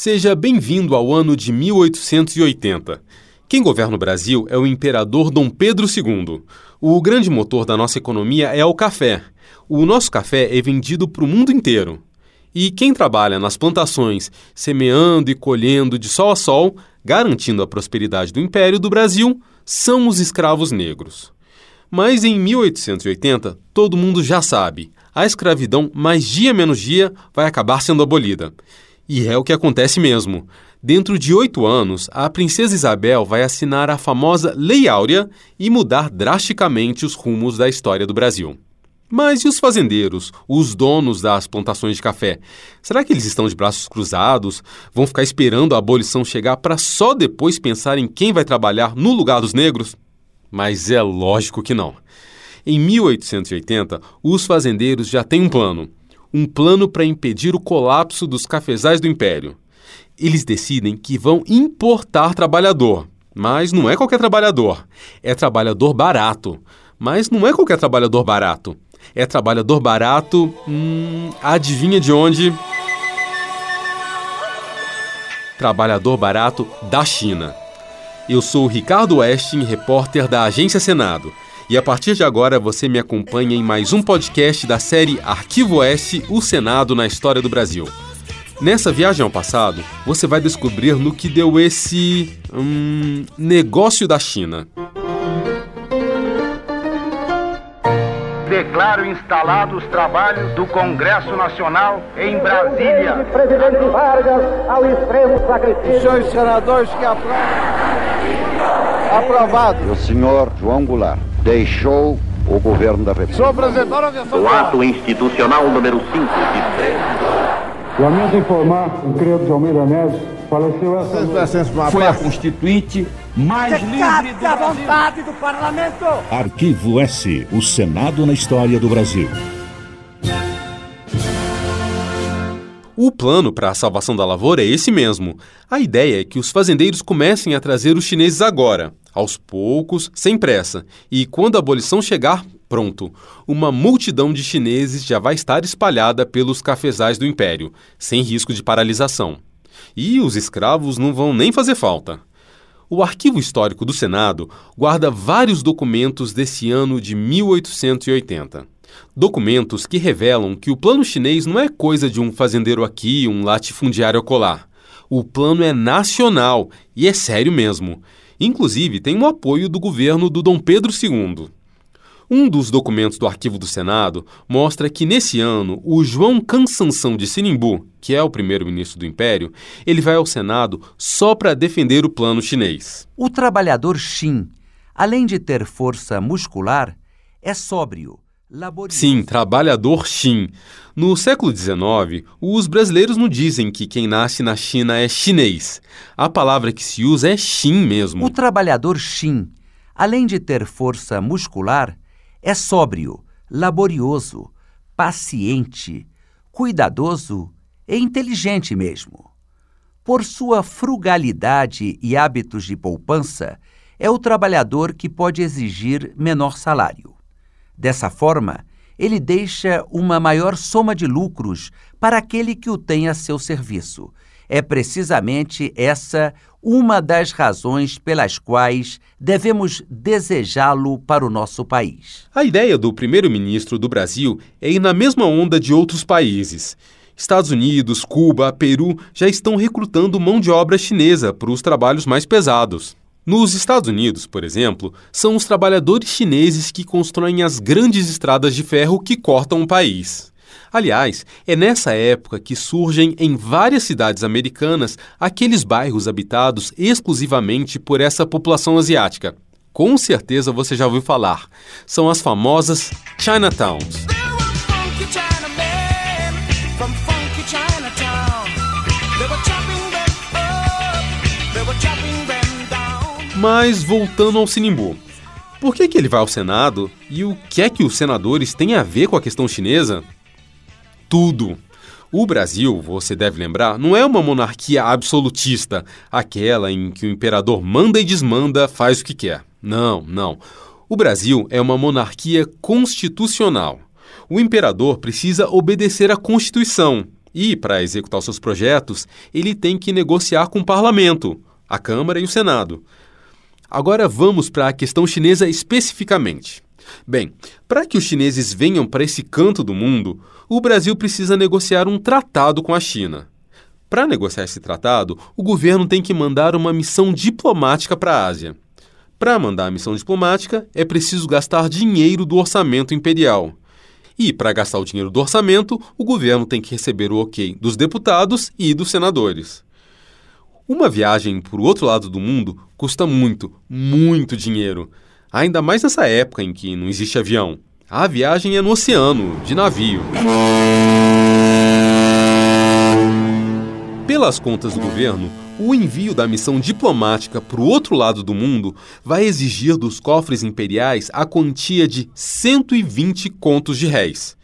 Seja bem-vindo ao ano de 1880. Quem governa o Brasil é o imperador Dom Pedro II. O grande motor da nossa economia é o café. O nosso café é vendido para o mundo inteiro. E quem trabalha nas plantações, semeando e colhendo de sol a sol, garantindo a prosperidade do Império do Brasil, são os escravos negros. Mas em 1880, todo mundo já sabe, a escravidão, mais dia menos dia, vai acabar sendo abolida. E é o que acontece mesmo. Dentro de oito anos, a princesa Isabel vai assinar a famosa Lei Áurea e mudar drasticamente os rumos da história do Brasil. Mas e os fazendeiros, os donos das plantações de café? Será que eles estão de braços cruzados? Vão ficar esperando a abolição chegar para só depois pensar em quem vai trabalhar no lugar dos negros? Mas é lógico que não. Em 1880, os fazendeiros já têm um plano um plano para impedir o colapso dos cafezais do império. Eles decidem que vão importar trabalhador, mas não é qualquer trabalhador, é trabalhador barato. Mas não é qualquer trabalhador barato, é trabalhador barato. Hum, adivinha de onde? Trabalhador barato da China. Eu sou Ricardo Westin, repórter da Agência Senado. E a partir de agora você me acompanha em mais um podcast da série Arquivo S O Senado na História do Brasil. Nessa viagem ao passado, você vai descobrir no que deu esse. Hum, negócio da China. Declaro instalados os trabalhos do Congresso Nacional em Brasília. Presidente Vargas ao extremo sacrifício. Senhores senadores que aprovam. Aprovado. O senhor João Goulart deixou o governo da República. Sou apresentar a versão. O ato institucional número 5 de Lamento informar o Credo de Almeida Neves faleceu essa Foi a constituinte mais livre do a vontade do parlamento. Arquivo S, o Senado na história do Brasil. O plano para a salvação da lavoura é esse mesmo. A ideia é que os fazendeiros comecem a trazer os chineses agora, aos poucos, sem pressa, e quando a abolição chegar, pronto, uma multidão de chineses já vai estar espalhada pelos cafezais do império, sem risco de paralisação. E os escravos não vão nem fazer falta. O Arquivo Histórico do Senado guarda vários documentos desse ano de 1880. Documentos que revelam que o plano chinês não é coisa de um fazendeiro aqui, um latifundiário colar. O plano é nacional e é sério mesmo. Inclusive, tem o apoio do governo do Dom Pedro II. Um dos documentos do arquivo do Senado mostra que nesse ano o João Cansansão de Sinimbu, que é o primeiro-ministro do Império, ele vai ao Senado só para defender o plano chinês. O trabalhador Xin, além de ter força muscular, é sóbrio laborioso. Sim, trabalhador Xin. No século XIX, os brasileiros não dizem que quem nasce na China é chinês. A palavra que se usa é Xin mesmo. O trabalhador Xin, além de ter força muscular, é sóbrio, laborioso, paciente, cuidadoso e inteligente mesmo. Por sua frugalidade e hábitos de poupança, é o trabalhador que pode exigir menor salário. Dessa forma, ele deixa uma maior soma de lucros para aquele que o tem a seu serviço. É precisamente essa uma das razões pelas quais devemos desejá-lo para o nosso país. A ideia do primeiro-ministro do Brasil é ir na mesma onda de outros países. Estados Unidos, Cuba, Peru já estão recrutando mão de obra chinesa para os trabalhos mais pesados. Nos Estados Unidos, por exemplo, são os trabalhadores chineses que constroem as grandes estradas de ferro que cortam o país. Aliás, é nessa época que surgem em várias cidades americanas aqueles bairros habitados exclusivamente por essa população asiática. Com certeza você já ouviu falar. São as famosas Chinatowns. Mas voltando ao Sinimbu. Por que, que ele vai ao Senado e o que é que os senadores têm a ver com a questão chinesa? Tudo. O Brasil, você deve lembrar, não é uma monarquia absolutista, aquela em que o imperador manda e desmanda, faz o que quer. Não, não. O Brasil é uma monarquia constitucional. O imperador precisa obedecer à Constituição, E, para executar seus projetos, ele tem que negociar com o parlamento, a Câmara e o Senado. Agora vamos para a questão chinesa especificamente. Bem, para que os chineses venham para esse canto do mundo, o Brasil precisa negociar um tratado com a China. Para negociar esse tratado, o governo tem que mandar uma missão diplomática para a Ásia. Para mandar a missão diplomática, é preciso gastar dinheiro do orçamento imperial. E, para gastar o dinheiro do orçamento, o governo tem que receber o ok dos deputados e dos senadores. Uma viagem para o outro lado do mundo custa muito, muito dinheiro. Ainda mais nessa época em que não existe avião. A viagem é no oceano, de navio. Pelas contas do governo, o envio da missão diplomática para o outro lado do mundo vai exigir dos cofres imperiais a quantia de 120 contos de réis.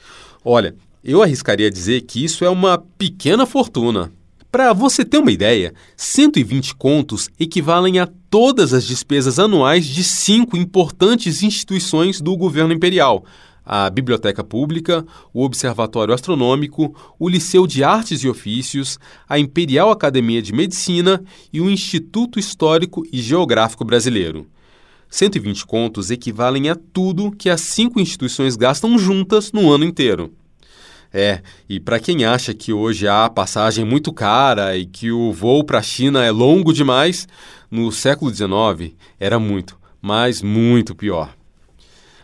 Olha, eu arriscaria dizer que isso é uma pequena fortuna. Para você ter uma ideia, 120 contos equivalem a todas as despesas anuais de cinco importantes instituições do governo imperial: a Biblioteca Pública, o Observatório Astronômico, o Liceu de Artes e Ofícios, a Imperial Academia de Medicina e o Instituto Histórico e Geográfico Brasileiro. 120 contos equivalem a tudo que as cinco instituições gastam juntas no ano inteiro. É, e para quem acha que hoje há passagem muito cara e que o voo para a China é longo demais, no século XIX era muito, mas muito pior.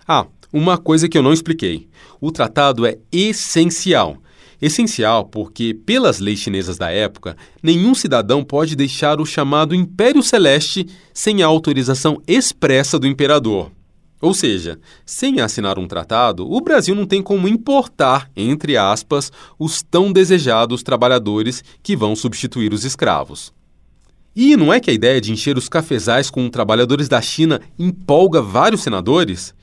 Ah, uma coisa que eu não expliquei: o tratado é essencial. Essencial porque, pelas leis chinesas da época, nenhum cidadão pode deixar o chamado Império Celeste sem a autorização expressa do imperador. Ou seja, sem assinar um tratado, o Brasil não tem como importar, entre aspas, os tão desejados trabalhadores que vão substituir os escravos. E não é que a ideia de encher os cafezais com trabalhadores da China empolga vários senadores?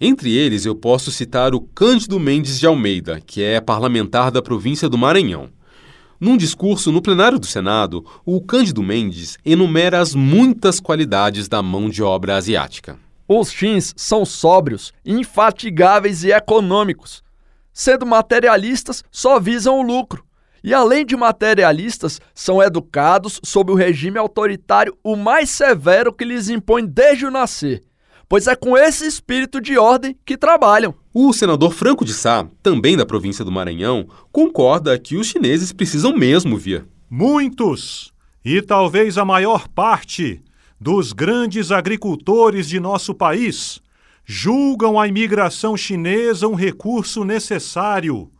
Entre eles, eu posso citar o Cândido Mendes de Almeida, que é parlamentar da província do Maranhão. Num discurso no plenário do Senado, o Cândido Mendes enumera as muitas qualidades da mão de obra asiática. Os fins são sóbrios, infatigáveis e econômicos. Sendo materialistas, só visam o lucro. E além de materialistas, são educados sob o regime autoritário o mais severo que lhes impõe desde o nascer. Pois é com esse espírito de ordem que trabalham. O senador Franco de Sá, também da província do Maranhão, concorda que os chineses precisam mesmo vir. Muitos, e talvez a maior parte, dos grandes agricultores de nosso país julgam a imigração chinesa um recurso necessário,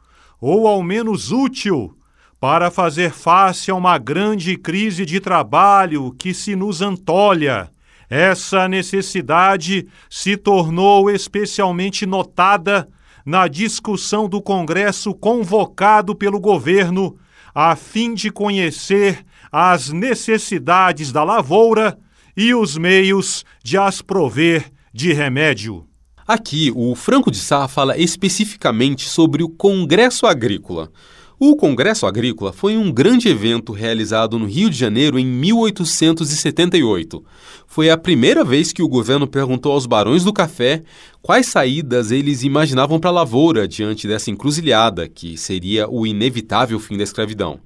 ou ao menos útil, para fazer face a uma grande crise de trabalho que se nos antolha. Essa necessidade se tornou especialmente notada na discussão do Congresso convocado pelo governo a fim de conhecer as necessidades da lavoura e os meios de as prover de remédio. Aqui, o Franco de Sá fala especificamente sobre o Congresso Agrícola. O Congresso Agrícola foi um grande evento realizado no Rio de Janeiro em 1878. Foi a primeira vez que o governo perguntou aos barões do café quais saídas eles imaginavam para a lavoura diante dessa encruzilhada, que seria o inevitável fim da escravidão.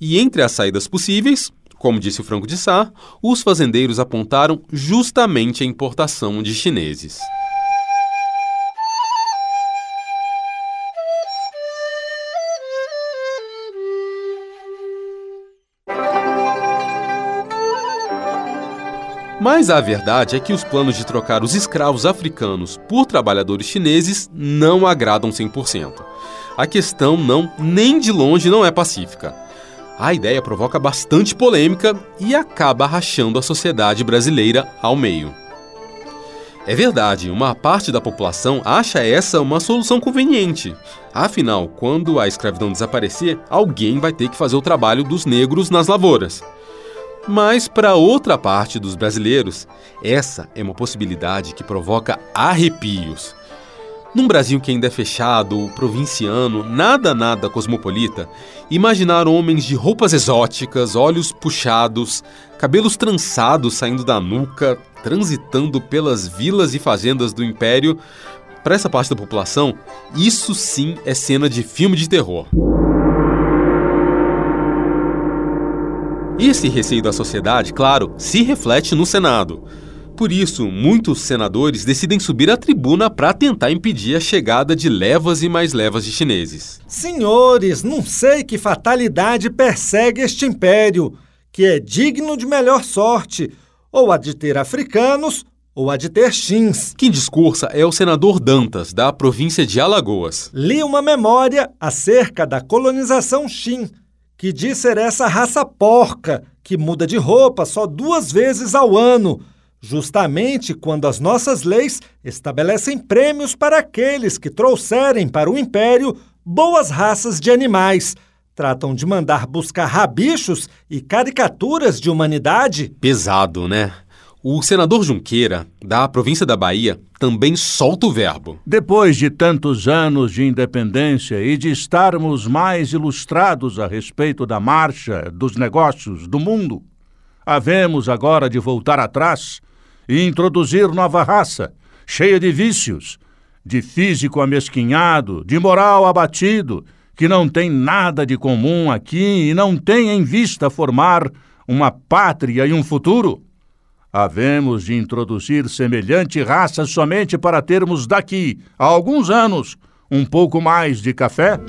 E entre as saídas possíveis, como disse o Franco de Sá, os fazendeiros apontaram justamente a importação de chineses. Mas a verdade é que os planos de trocar os escravos africanos por trabalhadores chineses não agradam 100%. A questão não, nem de longe, não é pacífica a ideia provoca bastante polêmica e acaba rachando a sociedade brasileira ao meio. É verdade, uma parte da população acha essa uma solução conveniente. Afinal, quando a escravidão desaparecer, alguém vai ter que fazer o trabalho dos negros nas lavouras. Mas, para outra parte dos brasileiros, essa é uma possibilidade que provoca arrepios. Num Brasil que ainda é fechado, provinciano, nada nada cosmopolita, imaginar homens de roupas exóticas, olhos puxados, cabelos trançados saindo da nuca, transitando pelas vilas e fazendas do império, para essa parte da população, isso sim é cena de filme de terror. Esse receio da sociedade, claro, se reflete no Senado. Por isso, muitos senadores decidem subir à tribuna para tentar impedir a chegada de levas e mais levas de chineses. Senhores, não sei que fatalidade persegue este império, que é digno de melhor sorte, ou a de ter africanos ou a de ter chins. Quem discursa é o senador Dantas, da província de Alagoas. Li uma memória acerca da colonização Xin, que diz ser essa raça porca que muda de roupa só duas vezes ao ano, justamente quando as nossas leis estabelecem prêmios para aqueles que trouxerem para o império boas raças de animais. Tratam de mandar buscar rabichos e caricaturas de humanidade. Pesado, né? O senador Junqueira, da província da Bahia, também solta o verbo. Depois de tantos anos de independência e de estarmos mais ilustrados a respeito da marcha dos negócios do mundo, havemos agora de voltar atrás e introduzir nova raça, cheia de vícios, de físico amesquinhado, de moral abatido, que não tem nada de comum aqui e não tem em vista formar uma pátria e um futuro? Havemos de introduzir semelhante raça somente para termos daqui a alguns anos um pouco mais de café?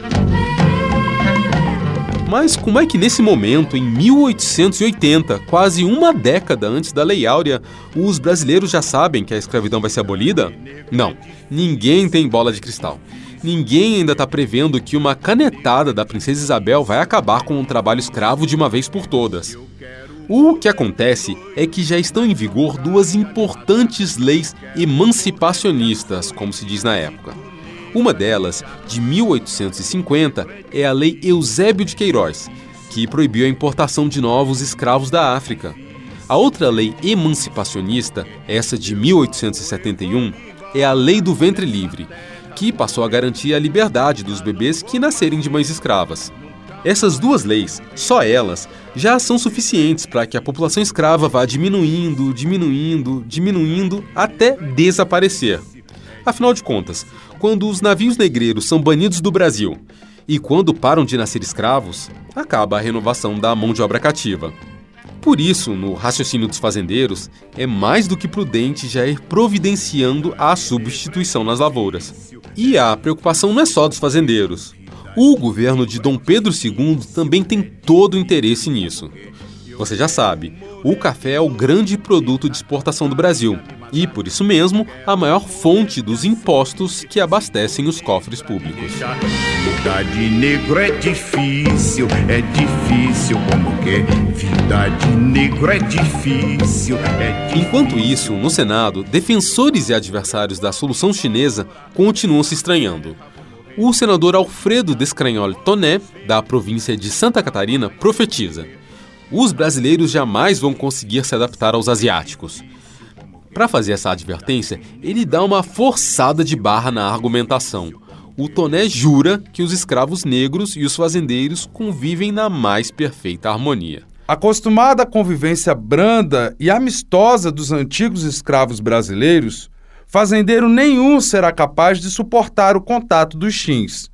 Mas como é que nesse momento, em 1880, quase uma década antes da Lei Áurea, os brasileiros já sabem que a escravidão vai ser abolida? Não, ninguém tem bola de cristal. Ninguém ainda está prevendo que uma canetada da Princesa Isabel vai acabar com o trabalho escravo de uma vez por todas. O que acontece é que já estão em vigor duas importantes leis emancipacionistas, como se diz na época. Uma delas, de 1850, é a Lei Eusébio de Queiroz, que proibiu a importação de novos escravos da África. A outra lei emancipacionista, essa de 1871, é a Lei do Ventre Livre, que passou a garantir a liberdade dos bebês que nascerem de mães escravas. Essas duas leis, só elas, já são suficientes para que a população escrava vá diminuindo, diminuindo, diminuindo até desaparecer. Afinal de contas, quando os navios negreiros são banidos do Brasil e quando param de nascer escravos, acaba a renovação da mão de obra cativa. Por isso, no raciocínio dos fazendeiros, é mais do que prudente já ir providenciando a substituição nas lavouras. E a preocupação não é só dos fazendeiros. O governo de Dom Pedro II também tem todo o interesse nisso. Você já sabe, o café é o grande produto de exportação do Brasil e, por isso mesmo, a maior fonte dos impostos que abastecem os cofres públicos. Vida de negro é difícil, é difícil como que vida de negro é difícil, é difícil. Enquanto isso, no Senado, defensores e adversários da solução chinesa continuam se estranhando. O senador Alfredo Descranhol Toné, da província de Santa Catarina, profetiza: os brasileiros jamais vão conseguir se adaptar aos asiáticos. Para fazer essa advertência, ele dá uma forçada de barra na argumentação. O Toné jura que os escravos negros e os fazendeiros convivem na mais perfeita harmonia. Acostumada à convivência branda e amistosa dos antigos escravos brasileiros, fazendeiro nenhum será capaz de suportar o contato dos chins.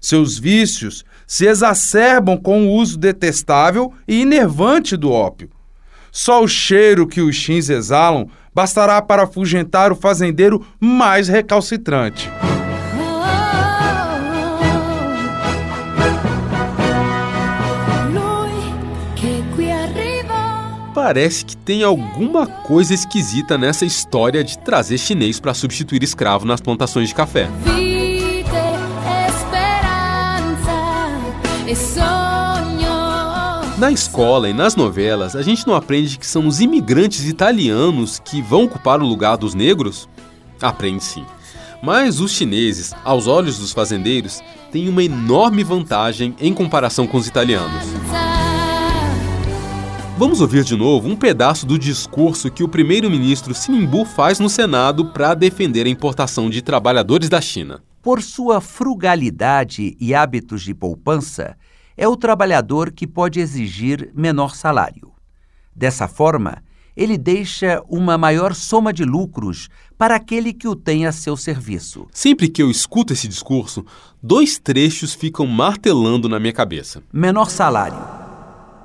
Seus vícios se exacerbam com o uso detestável e enervante do ópio. Só o cheiro que os chins exalam bastará para afugentar o fazendeiro mais recalcitrante. Parece que tem alguma coisa esquisita nessa história de trazer chinês para substituir escravo nas plantações de café. Na escola e nas novelas, a gente não aprende que são os imigrantes italianos que vão ocupar o lugar dos negros? Aprende sim. Mas os chineses, aos olhos dos fazendeiros, têm uma enorme vantagem em comparação com os italianos. Vamos ouvir de novo um pedaço do discurso que o primeiro-ministro Sinimbu faz no Senado para defender a importação de trabalhadores da China. Por sua frugalidade e hábitos de poupança, é o trabalhador que pode exigir menor salário. Dessa forma, ele deixa uma maior soma de lucros para aquele que o tem a seu serviço. Sempre que eu escuto esse discurso, dois trechos ficam martelando na minha cabeça. Menor salário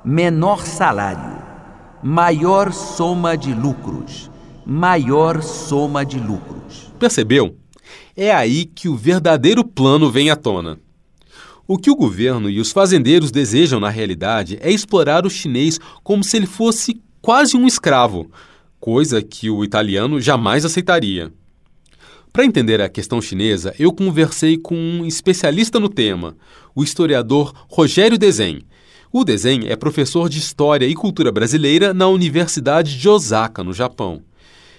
menor salário, maior soma de lucros, maior soma de lucros. Percebeu? É aí que o verdadeiro plano vem à tona. O que o governo e os fazendeiros desejam na realidade é explorar o chinês como se ele fosse quase um escravo, coisa que o italiano jamais aceitaria. Para entender a questão chinesa, eu conversei com um especialista no tema, o historiador Rogério Desen. O Desen é professor de História e Cultura Brasileira na Universidade de Osaka, no Japão.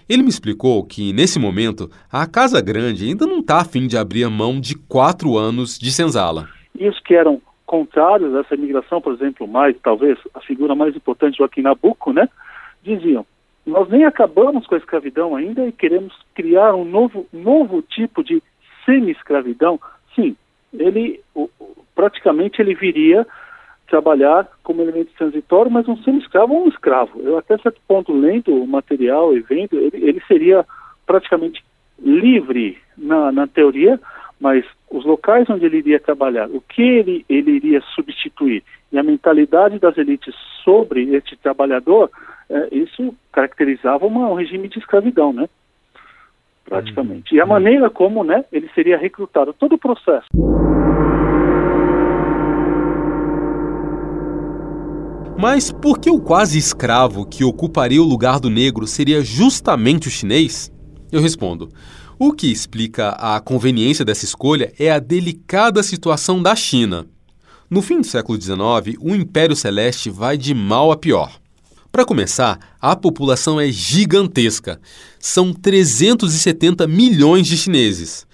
Ele me explicou que, nesse momento, a Casa Grande ainda não está a fim de abrir mão de quatro anos de senzala. E os que eram contrários a essa imigração, por exemplo, mais, talvez, a figura mais importante, Joaquim Nabuco, né, diziam, nós nem acabamos com a escravidão ainda e queremos criar um novo, novo tipo de semi-escravidão. Sim, ele, praticamente ele viria trabalhar como elemento transitório, mas um semi-escravo ou um escravo. Eu até certo ponto, lendo o material e vendo, ele, ele seria praticamente livre na, na teoria, mas os locais onde ele iria trabalhar, o que ele, ele iria substituir e a mentalidade das elites sobre este trabalhador, é, isso caracterizava uma, um regime de escravidão, né? Praticamente. E a maneira como né, ele seria recrutado, todo o processo. Mas por que o quase escravo que ocuparia o lugar do negro seria justamente o chinês? Eu respondo. O que explica a conveniência dessa escolha é a delicada situação da China. No fim do século XIX, o Império Celeste vai de mal a pior. Para começar, a população é gigantesca. São 370 milhões de chineses.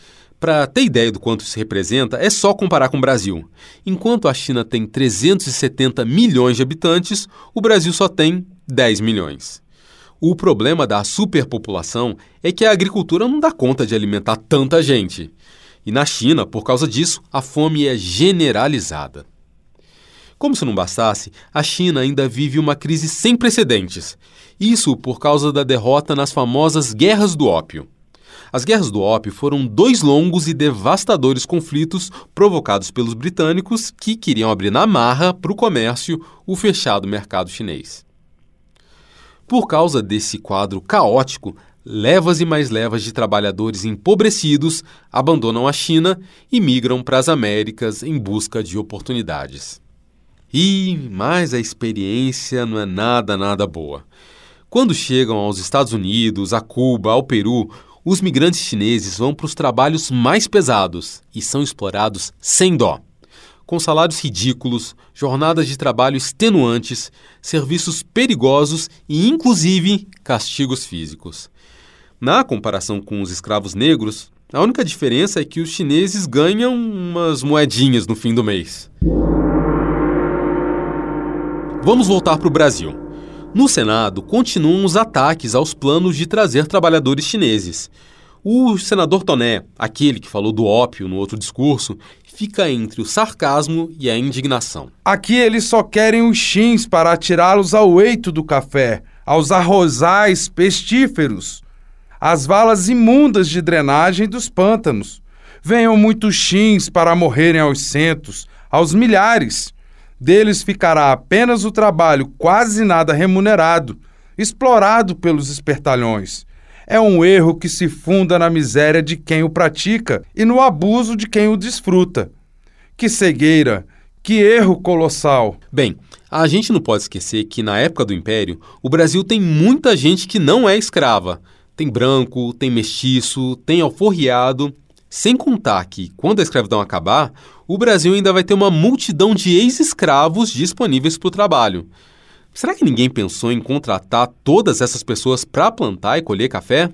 Para ter ideia do quanto isso representa, é só comparar com o Brasil. Enquanto a China tem 370 milhões de habitantes, o Brasil só tem 10 milhões. O problema da superpopulação é que a agricultura não dá conta de alimentar tanta gente. E na China, por causa disso, a fome é generalizada. Como se não bastasse, a China ainda vive uma crise sem precedentes. Isso por causa da derrota nas famosas Guerras do Ópio. As guerras do ópio foram dois longos e devastadores conflitos provocados pelos britânicos que queriam abrir na marra para o comércio o fechado mercado chinês. Por causa desse quadro caótico, levas e mais levas de trabalhadores empobrecidos abandonam a China e migram para as Américas em busca de oportunidades. E mais a experiência não é nada, nada boa. Quando chegam aos Estados Unidos, a Cuba, ao Peru, os migrantes chineses vão para os trabalhos mais pesados e são explorados sem dó. Com salários ridículos, jornadas de trabalho extenuantes, serviços perigosos e, inclusive, castigos físicos. Na comparação com os escravos negros, a única diferença é que os chineses ganham umas moedinhas no fim do mês. Vamos voltar para o Brasil. No Senado, continuam os ataques aos planos de trazer trabalhadores chineses. O senador Toné, aquele que falou do ópio no outro discurso, fica entre o sarcasmo e a indignação. Aqui eles só querem os chins para atirá-los ao eito do café, aos arrozais pestíferos, às valas imundas de drenagem dos pântanos. Venham muitos chins para morrerem aos centos, aos milhares. Deles ficará apenas o trabalho quase nada remunerado, explorado pelos espertalhões. É um erro que se funda na miséria de quem o pratica e no abuso de quem o desfruta. Que cegueira! Que erro colossal! Bem, a gente não pode esquecer que na época do Império, o Brasil tem muita gente que não é escrava. Tem branco, tem mestiço, tem alforriado sem contar que, quando a escravidão acabar, o Brasil ainda vai ter uma multidão de ex-escravos disponíveis para o trabalho. Será que ninguém pensou em contratar todas essas pessoas para plantar e colher café?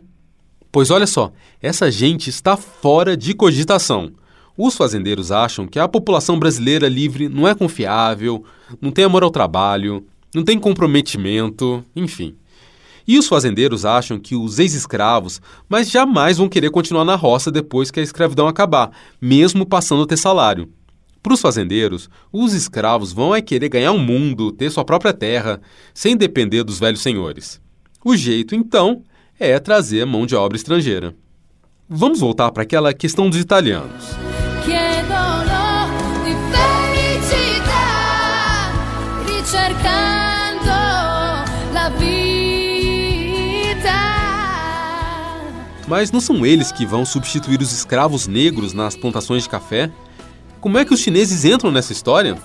Pois olha só, essa gente está fora de cogitação. Os fazendeiros acham que a população brasileira livre não é confiável, não tem amor ao trabalho, não tem comprometimento, enfim. E os fazendeiros acham que os ex-escravos, mas jamais vão querer continuar na roça depois que a escravidão acabar, mesmo passando a ter salário. Para os fazendeiros, os escravos vão é querer ganhar o um mundo, ter sua própria terra, sem depender dos velhos senhores. O jeito, então, é trazer mão de obra estrangeira. Vamos voltar para aquela questão dos italianos. Mas não são eles que vão substituir os escravos negros nas plantações de café? Como é que os chineses entram nessa história?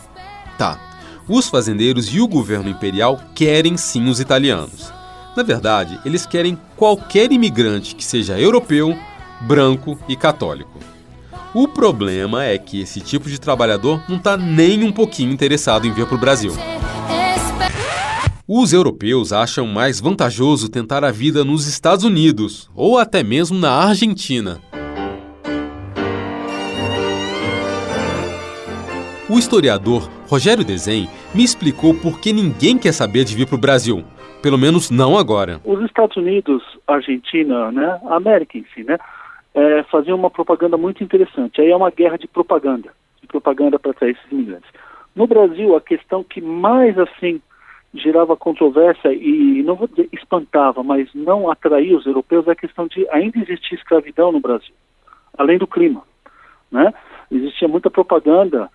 Tá, os fazendeiros e o governo imperial querem sim os italianos. Na verdade, eles querem qualquer imigrante que seja europeu, branco e católico. O problema é que esse tipo de trabalhador não está nem um pouquinho interessado em vir para o Brasil. Os europeus acham mais vantajoso tentar a vida nos Estados Unidos ou até mesmo na Argentina. O historiador Rogério Desen me explicou por que ninguém quer saber de vir para o Brasil. Pelo menos não agora. Os Estados Unidos, Argentina, né, América em si, né, é, faziam uma propaganda muito interessante. Aí é uma guerra de propaganda, de propaganda para atrair esses imigrantes. No Brasil, a questão que mais assim gerava controvérsia e não vou dizer espantava, mas não atraía os europeus é a questão de ainda existir escravidão no Brasil, além do clima, né? Existia muita propaganda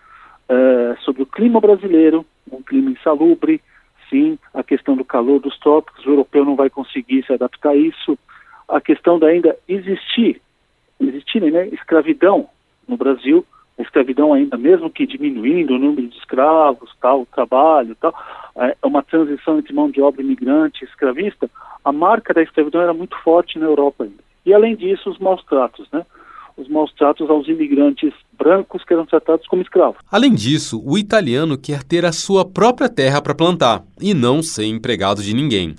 é, sobre o clima brasileiro, um clima insalubre, sim, a questão do calor dos trópicos, o europeu não vai conseguir se adaptar a isso, a questão de ainda existir, existir, né, escravidão no Brasil, a escravidão ainda, mesmo que diminuindo o número de escravos, tal, o trabalho, tal, é uma transição entre mão de obra imigrante e escravista, a marca da escravidão era muito forte na Europa ainda. E além disso, os maus tratos, né? Os maus tratos aos imigrantes brancos que eram tratados como escravos. Além disso, o italiano quer ter a sua própria terra para plantar e não ser empregado de ninguém.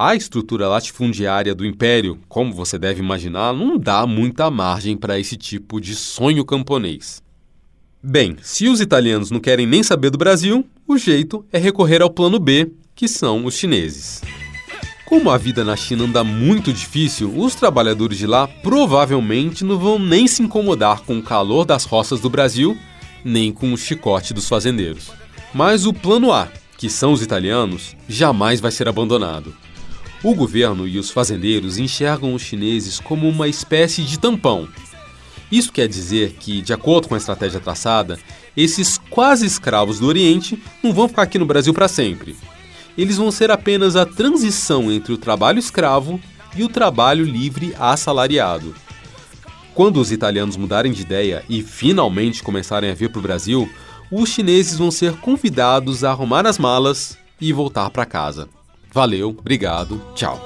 A estrutura latifundiária do império, como você deve imaginar, não dá muita margem para esse tipo de sonho camponês. Bem, se os italianos não querem nem saber do Brasil, o jeito é recorrer ao plano B, que são os chineses. Como a vida na China anda muito difícil, os trabalhadores de lá provavelmente não vão nem se incomodar com o calor das roças do Brasil, nem com o chicote dos fazendeiros. Mas o plano A, que são os italianos, jamais vai ser abandonado. O governo e os fazendeiros enxergam os chineses como uma espécie de tampão isso quer dizer que, de acordo com a estratégia traçada, esses quase escravos do Oriente não vão ficar aqui no Brasil para sempre. Eles vão ser apenas a transição entre o trabalho escravo e o trabalho livre assalariado. Quando os italianos mudarem de ideia e finalmente começarem a vir para o Brasil, os chineses vão ser convidados a arrumar as malas e voltar para casa. Valeu, obrigado, tchau.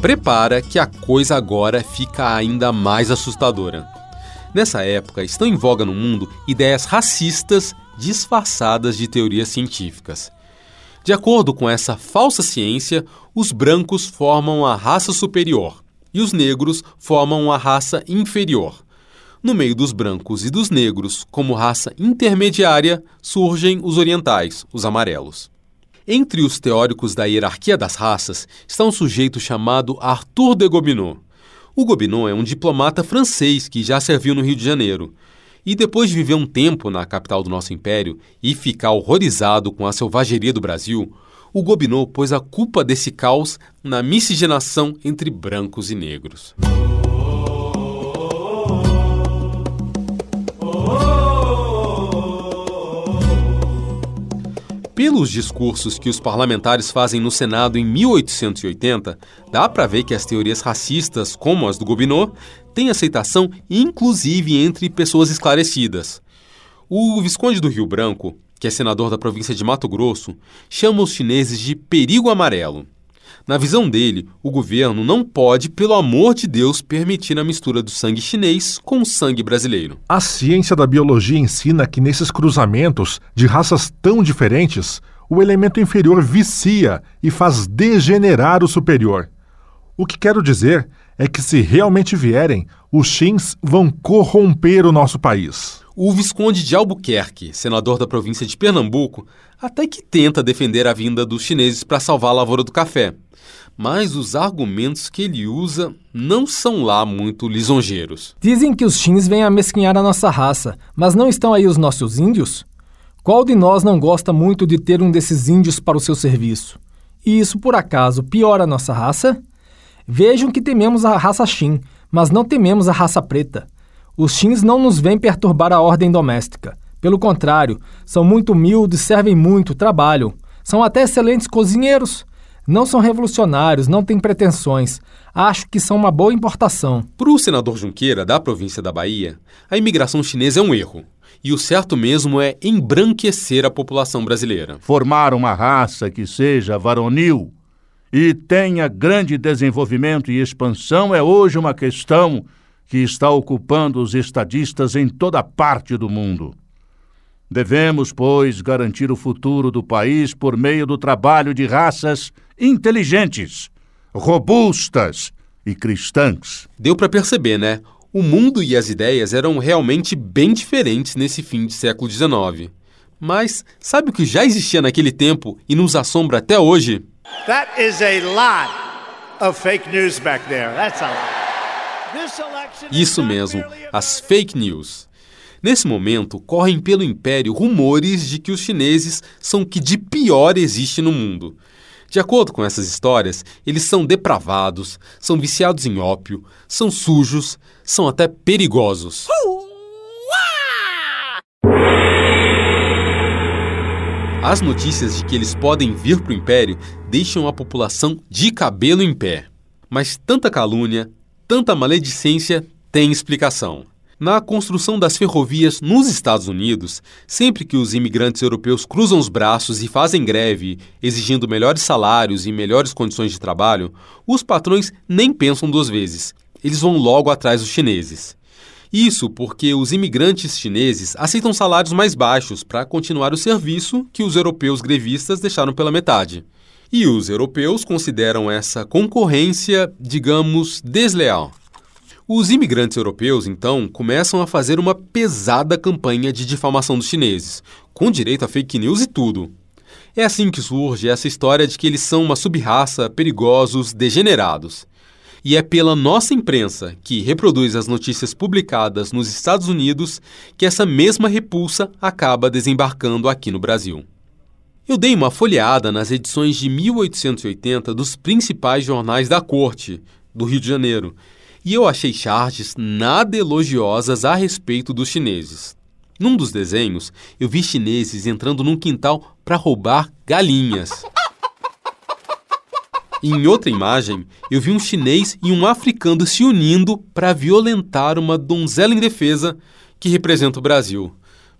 Prepara que a coisa agora fica ainda mais assustadora. Nessa época, estão em voga no mundo ideias racistas disfarçadas de teorias científicas. De acordo com essa falsa ciência, os brancos formam a raça superior e os negros formam a raça inferior. No meio dos brancos e dos negros, como raça intermediária, surgem os orientais, os amarelos. Entre os teóricos da hierarquia das raças está um sujeito chamado Arthur de Gobineau. O Gobineau é um diplomata francês que já serviu no Rio de Janeiro. E depois de viver um tempo na capital do nosso império e ficar horrorizado com a selvageria do Brasil, o Gobineau pôs a culpa desse caos na miscigenação entre brancos e negros. Pelos discursos que os parlamentares fazem no Senado em 1880, dá para ver que as teorias racistas, como as do Gobineau, têm aceitação inclusive entre pessoas esclarecidas. O Visconde do Rio Branco, que é senador da província de Mato Grosso, chama os chineses de perigo amarelo. Na visão dele, o governo não pode, pelo amor de Deus, permitir a mistura do sangue chinês com o sangue brasileiro. A ciência da biologia ensina que nesses cruzamentos de raças tão diferentes, o elemento inferior vicia e faz degenerar o superior. O que quero dizer é que, se realmente vierem, os Xins vão corromper o nosso país. O Visconde de Albuquerque, senador da província de Pernambuco, até que tenta defender a vinda dos chineses para salvar a lavoura do café mas os argumentos que ele usa não são lá muito lisonjeiros. Dizem que os Xins vêm amesquinhar a nossa raça, mas não estão aí os nossos índios? Qual de nós não gosta muito de ter um desses índios para o seu serviço? E isso, por acaso, piora a nossa raça? Vejam que tememos a raça Xin, mas não tememos a raça preta. Os Xins não nos vêm perturbar a ordem doméstica. Pelo contrário, são muito humildes, servem muito, trabalham São até excelentes cozinheiros. Não são revolucionários, não têm pretensões. Acho que são uma boa importação. Para o senador Junqueira, da província da Bahia, a imigração chinesa é um erro. E o certo mesmo é embranquecer a população brasileira. Formar uma raça que seja varonil e tenha grande desenvolvimento e expansão é hoje uma questão que está ocupando os estadistas em toda parte do mundo. Devemos, pois, garantir o futuro do país por meio do trabalho de raças inteligentes, robustas e cristãs. Deu para perceber, né? O mundo e as ideias eram realmente bem diferentes nesse fim de século XIX. Mas sabe o que já existia naquele tempo e nos assombra até hoje? That is a lot of fake news back there. That's a lot. Isso mesmo, as fake news. Nesse momento, correm pelo império rumores de que os chineses são o que de pior existe no mundo. De acordo com essas histórias, eles são depravados, são viciados em ópio, são sujos, são até perigosos. As notícias de que eles podem vir para o império deixam a população de cabelo em pé. Mas tanta calúnia, tanta maledicência tem explicação. Na construção das ferrovias nos Estados Unidos, sempre que os imigrantes europeus cruzam os braços e fazem greve, exigindo melhores salários e melhores condições de trabalho, os patrões nem pensam duas vezes. Eles vão logo atrás dos chineses. Isso porque os imigrantes chineses aceitam salários mais baixos para continuar o serviço que os europeus grevistas deixaram pela metade. E os europeus consideram essa concorrência, digamos, desleal. Os imigrantes europeus, então, começam a fazer uma pesada campanha de difamação dos chineses, com direito a fake news e tudo. É assim que surge essa história de que eles são uma subraça, perigosos, degenerados. E é pela nossa imprensa, que reproduz as notícias publicadas nos Estados Unidos, que essa mesma repulsa acaba desembarcando aqui no Brasil. Eu dei uma folheada nas edições de 1880 dos principais jornais da corte, do Rio de Janeiro, e eu achei charges nada elogiosas a respeito dos chineses. Num dos desenhos, eu vi chineses entrando num quintal para roubar galinhas. em outra imagem, eu vi um chinês e um africano se unindo para violentar uma donzela indefesa que representa o Brasil.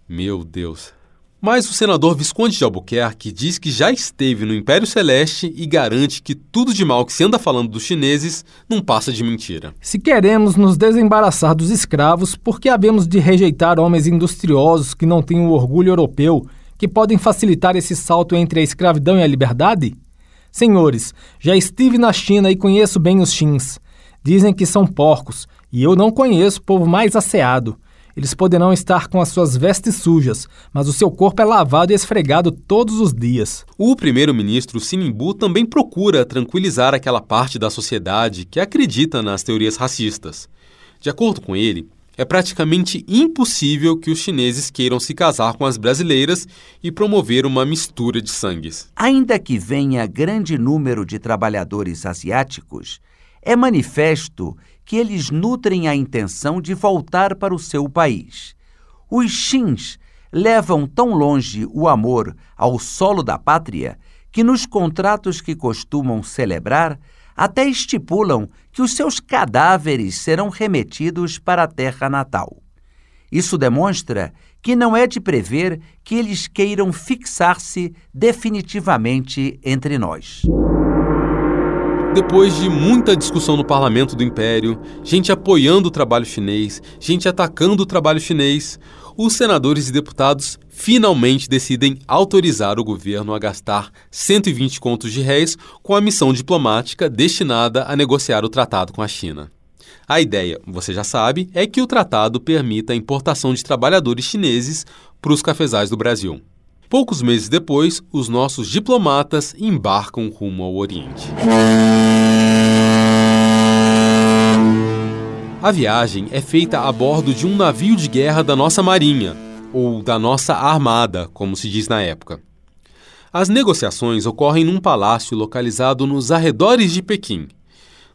Meu Deus. Mas o senador Visconde de Albuquerque diz que já esteve no Império Celeste e garante que tudo de mal que se anda falando dos chineses não passa de mentira. Se queremos nos desembaraçar dos escravos, por que havemos de rejeitar homens industriosos que não têm o orgulho europeu, que podem facilitar esse salto entre a escravidão e a liberdade? Senhores, já estive na China e conheço bem os chins. Dizem que são porcos, e eu não conheço povo mais asseado. Eles poderão estar com as suas vestes sujas, mas o seu corpo é lavado e esfregado todos os dias. O primeiro-ministro Sinimbu também procura tranquilizar aquela parte da sociedade que acredita nas teorias racistas. De acordo com ele, é praticamente impossível que os chineses queiram se casar com as brasileiras e promover uma mistura de sangues. Ainda que venha grande número de trabalhadores asiáticos, é manifesto que eles nutrem a intenção de voltar para o seu país. Os Xins levam tão longe o amor ao solo da pátria que nos contratos que costumam celebrar até estipulam que os seus cadáveres serão remetidos para a terra natal. Isso demonstra que não é de prever que eles queiram fixar-se definitivamente entre nós. Depois de muita discussão no parlamento do Império, gente apoiando o trabalho chinês, gente atacando o trabalho chinês, os senadores e deputados finalmente decidem autorizar o governo a gastar 120 contos de réis com a missão diplomática destinada a negociar o tratado com a China. A ideia, você já sabe, é que o tratado permita a importação de trabalhadores chineses para os cafezais do Brasil. Poucos meses depois, os nossos diplomatas embarcam rumo ao Oriente. A viagem é feita a bordo de um navio de guerra da nossa Marinha, ou da nossa Armada, como se diz na época. As negociações ocorrem num palácio localizado nos arredores de Pequim.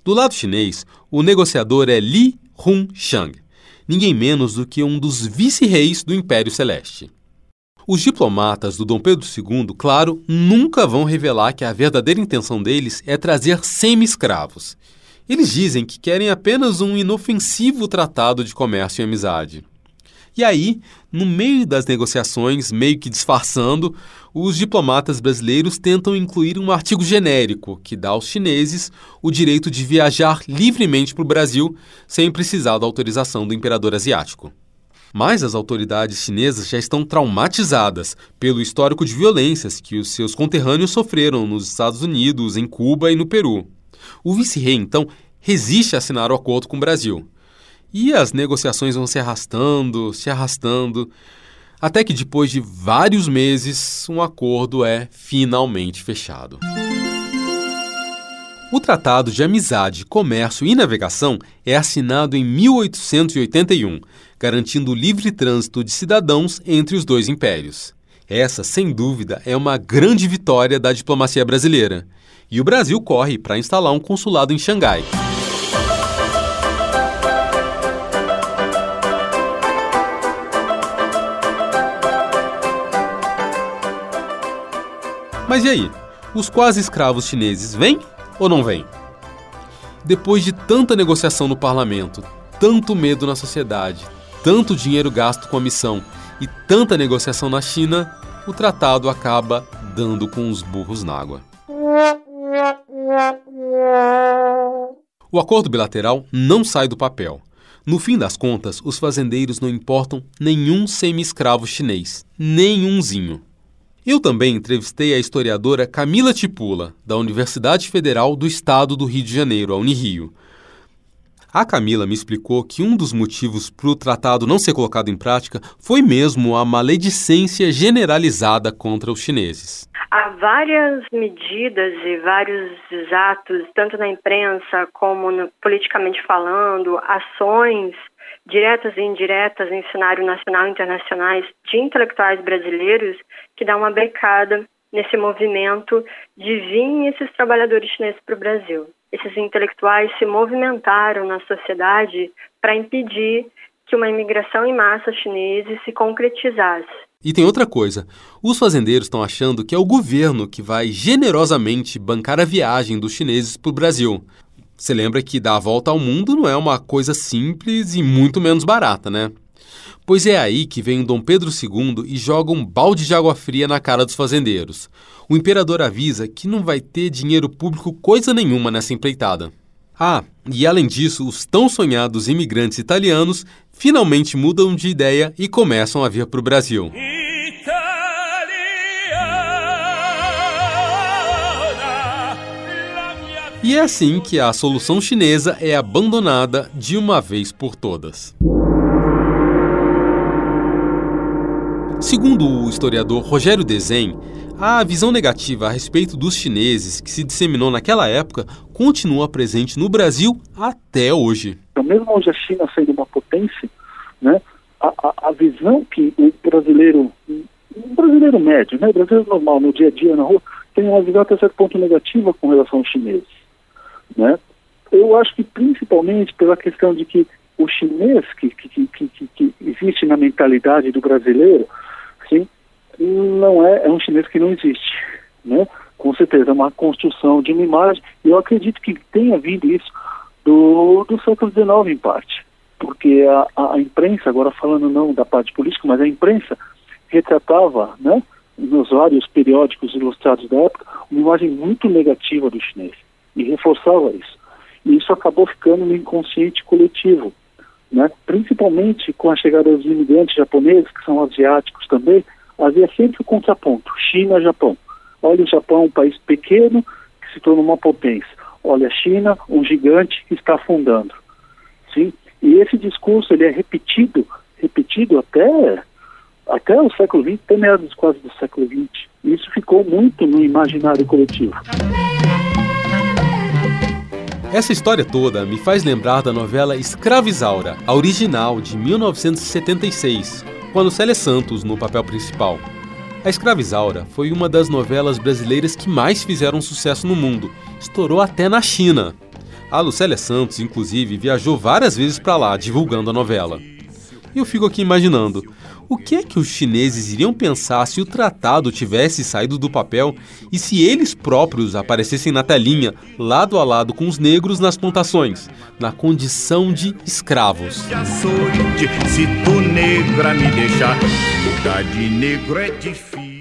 Do lado chinês, o negociador é Li Hun Shang, ninguém menos do que um dos vice-reis do Império Celeste. Os diplomatas do Dom Pedro II, claro, nunca vão revelar que a verdadeira intenção deles é trazer semi-escravos. Eles dizem que querem apenas um inofensivo tratado de comércio e amizade. E aí, no meio das negociações, meio que disfarçando, os diplomatas brasileiros tentam incluir um artigo genérico que dá aos chineses o direito de viajar livremente para o Brasil sem precisar da autorização do imperador asiático. Mas as autoridades chinesas já estão traumatizadas pelo histórico de violências que os seus conterrâneos sofreram nos Estados Unidos, em Cuba e no Peru. O vice-rei, então, resiste a assinar o acordo com o Brasil. E as negociações vão se arrastando, se arrastando, até que depois de vários meses, um acordo é finalmente fechado. O Tratado de Amizade, Comércio e Navegação é assinado em 1881, garantindo o livre trânsito de cidadãos entre os dois impérios. Essa, sem dúvida, é uma grande vitória da diplomacia brasileira. E o Brasil corre para instalar um consulado em Xangai. Mas e aí? Os quase escravos chineses vêm ou não vêm? Depois de tanta negociação no parlamento, tanto medo na sociedade, tanto dinheiro gasto com a missão e tanta negociação na China, o tratado acaba dando com os burros na água. O acordo bilateral não sai do papel. No fim das contas, os fazendeiros não importam nenhum semi-escravo chinês, nenhumzinho. Eu também entrevistei a historiadora Camila Tipula, da Universidade Federal do Estado do Rio de Janeiro, a Unirio. A Camila me explicou que um dos motivos para o tratado não ser colocado em prática foi mesmo a maledicência generalizada contra os chineses. Há várias medidas e vários atos, tanto na imprensa como no, politicamente falando, ações diretas e indiretas em cenário nacional e internacionais de intelectuais brasileiros que dá uma becada nesse movimento de vir esses trabalhadores chineses para o Brasil. Esses intelectuais se movimentaram na sociedade para impedir que uma imigração em massa chinesa se concretizasse. E tem outra coisa: os fazendeiros estão achando que é o governo que vai generosamente bancar a viagem dos chineses para o Brasil. Você lembra que dar a volta ao mundo não é uma coisa simples e muito menos barata, né? Pois é aí que vem o Dom Pedro II e joga um balde de água fria na cara dos fazendeiros. O imperador avisa que não vai ter dinheiro público coisa nenhuma nessa empreitada. Ah, e além disso, os tão sonhados imigrantes italianos finalmente mudam de ideia e começam a vir para o Brasil. E é assim que a solução chinesa é abandonada de uma vez por todas. Segundo o historiador Rogério Dezen, a visão negativa a respeito dos chineses que se disseminou naquela época continua presente no Brasil até hoje. Então, mesmo hoje a China sendo uma potência, né, a, a, a visão que o brasileiro, o brasileiro médio, né, o brasileiro normal no dia a dia na rua, tem uma visão até certo ponto negativa com relação aos chineses. Né? Eu acho que principalmente pela questão de que o chinês que, que, que, que existe na mentalidade do brasileiro sim, não é, é um chinês que não existe, né? Com certeza, é uma construção de uma imagem, e eu acredito que tenha vindo isso do, do século XIX, em parte, porque a, a imprensa, agora falando não da parte política, mas a imprensa retratava, né, nos vários periódicos ilustrados da época, uma imagem muito negativa do chinês, e reforçava isso. E isso acabou ficando no inconsciente coletivo, né? principalmente com a chegada dos imigrantes japoneses, que são asiáticos também, havia sempre o contraponto, China-Japão. Olha o Japão, um país pequeno que se torna uma potência. Olha a China, um gigante que está afundando. Sim? E esse discurso ele é repetido, repetido até, até o século XX, até meados quase do século XX. Isso ficou muito no imaginário coletivo. Essa história toda me faz lembrar da novela Escravizaura, a original de 1976, com a Lucélia Santos no papel principal. A Escravizaura foi uma das novelas brasileiras que mais fizeram sucesso no mundo, estourou até na China. A Lucélia Santos, inclusive, viajou várias vezes para lá divulgando a novela. E eu fico aqui imaginando, O que é que os chineses iriam pensar se o tratado tivesse saído do papel e se eles próprios aparecessem na telinha, lado a lado com os negros nas plantações, na condição de escravos? É.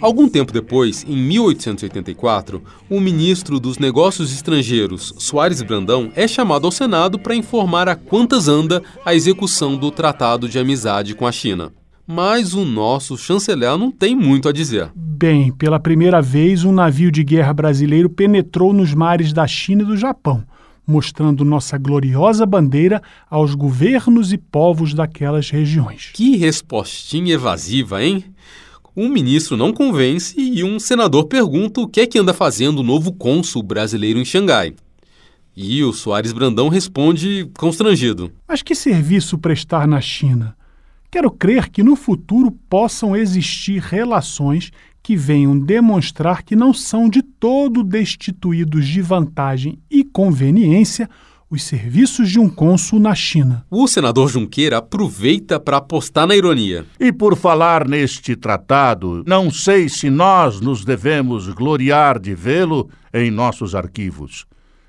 Algum tempo depois, em 1884, o ministro dos Negócios Estrangeiros, Soares Brandão, é chamado ao Senado para informar a quantas anda a execução do Tratado de Amizade com a China. Mas o nosso chanceler não tem muito a dizer. Bem, pela primeira vez, um navio de guerra brasileiro penetrou nos mares da China e do Japão, mostrando nossa gloriosa bandeira aos governos e povos daquelas regiões. Que respostinha evasiva, hein? Um ministro não convence e um senador pergunta o que é que anda fazendo o novo cônsul brasileiro em Xangai. E o Soares Brandão responde constrangido: Mas que serviço prestar na China? Quero crer que no futuro possam existir relações que venham demonstrar que não são de todo destituídos de vantagem e conveniência os serviços de um cônsul na China. O senador Junqueira aproveita para apostar na ironia. E por falar neste tratado, não sei se nós nos devemos gloriar de vê-lo em nossos arquivos.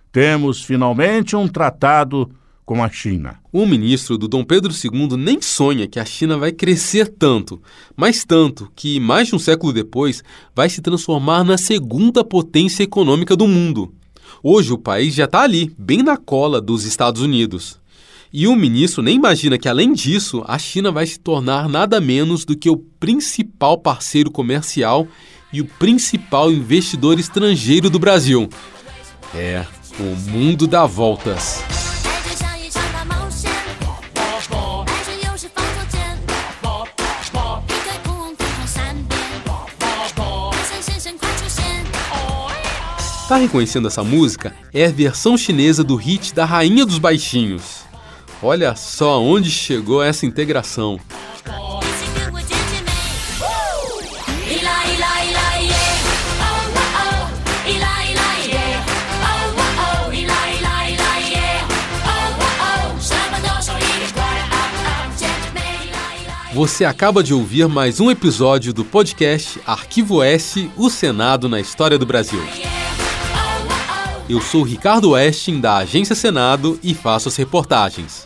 Temos finalmente um tratado a China. O ministro do Dom Pedro II nem sonha que a China vai crescer tanto, mas tanto que, mais de um século depois, vai se transformar na segunda potência econômica do mundo. Hoje o país já está ali, bem na cola dos Estados Unidos. E o ministro nem imagina que, além disso, a China vai se tornar nada menos do que o principal parceiro comercial e o principal investidor estrangeiro do Brasil. É, o mundo dá voltas. Tá reconhecendo essa música? É a versão chinesa do hit da Rainha dos Baixinhos. Olha só onde chegou essa integração. Você acaba de ouvir mais um episódio do podcast Arquivo S, o Senado na História do Brasil. Eu sou Ricardo Westin, da Agência Senado, e faço as reportagens.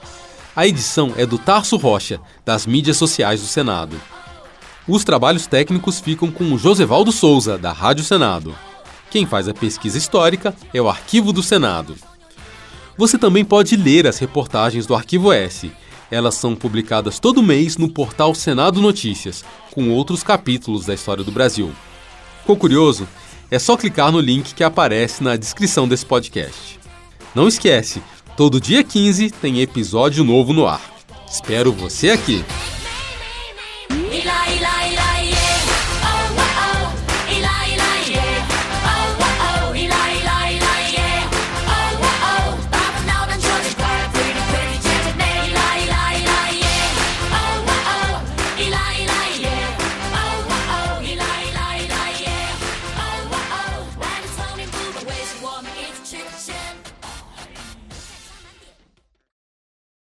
A edição é do Tarso Rocha, das mídias sociais do Senado. Os trabalhos técnicos ficam com o Josevaldo Souza, da Rádio Senado. Quem faz a pesquisa histórica é o Arquivo do Senado. Você também pode ler as reportagens do Arquivo S. Elas são publicadas todo mês no portal Senado Notícias, com outros capítulos da história do Brasil. Ficou curioso? É só clicar no link que aparece na descrição desse podcast. Não esquece, todo dia 15 tem episódio novo no ar. Espero você aqui!